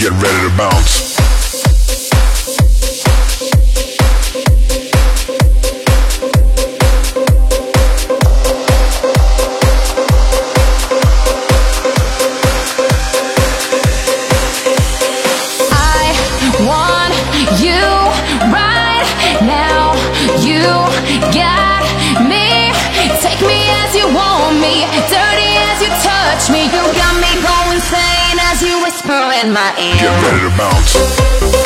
Get ready to bounce. whisper in my ear. Get ready to bounce.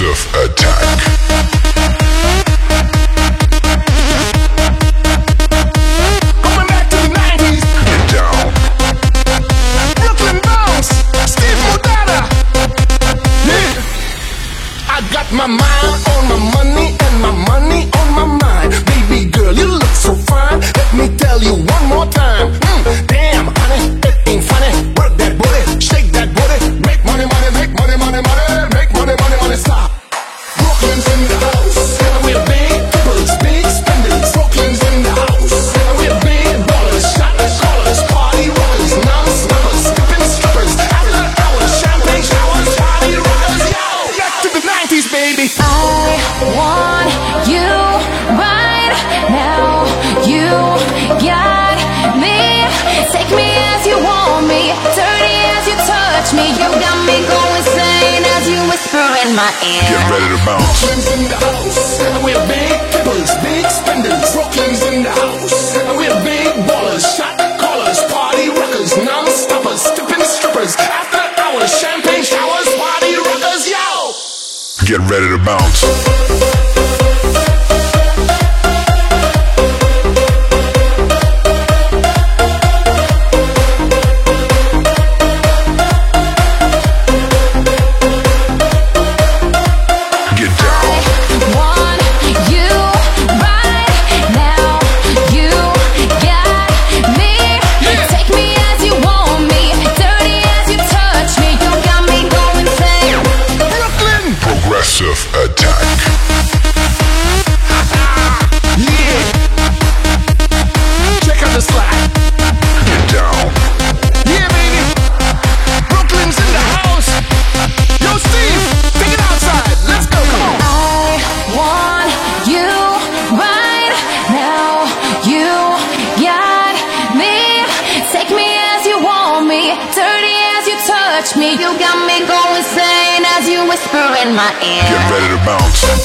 Massive Attack. my mind on my money and my money on my mind. Baby girl, you look so fine. Let me tell you one more time. my ear. Get ready to bounce. Brooklyn's in the house, and we're big pippers, big spenders. Brooklyn's in the house, and we're big ballers, shot callers, party rockers, non-stoppers, tipping strippers. After hours, champagne showers, party rockers, yo. Get ready to bounce. dirty as you touch me. You got me going insane as you whisper in my ear. Get ready to bounce.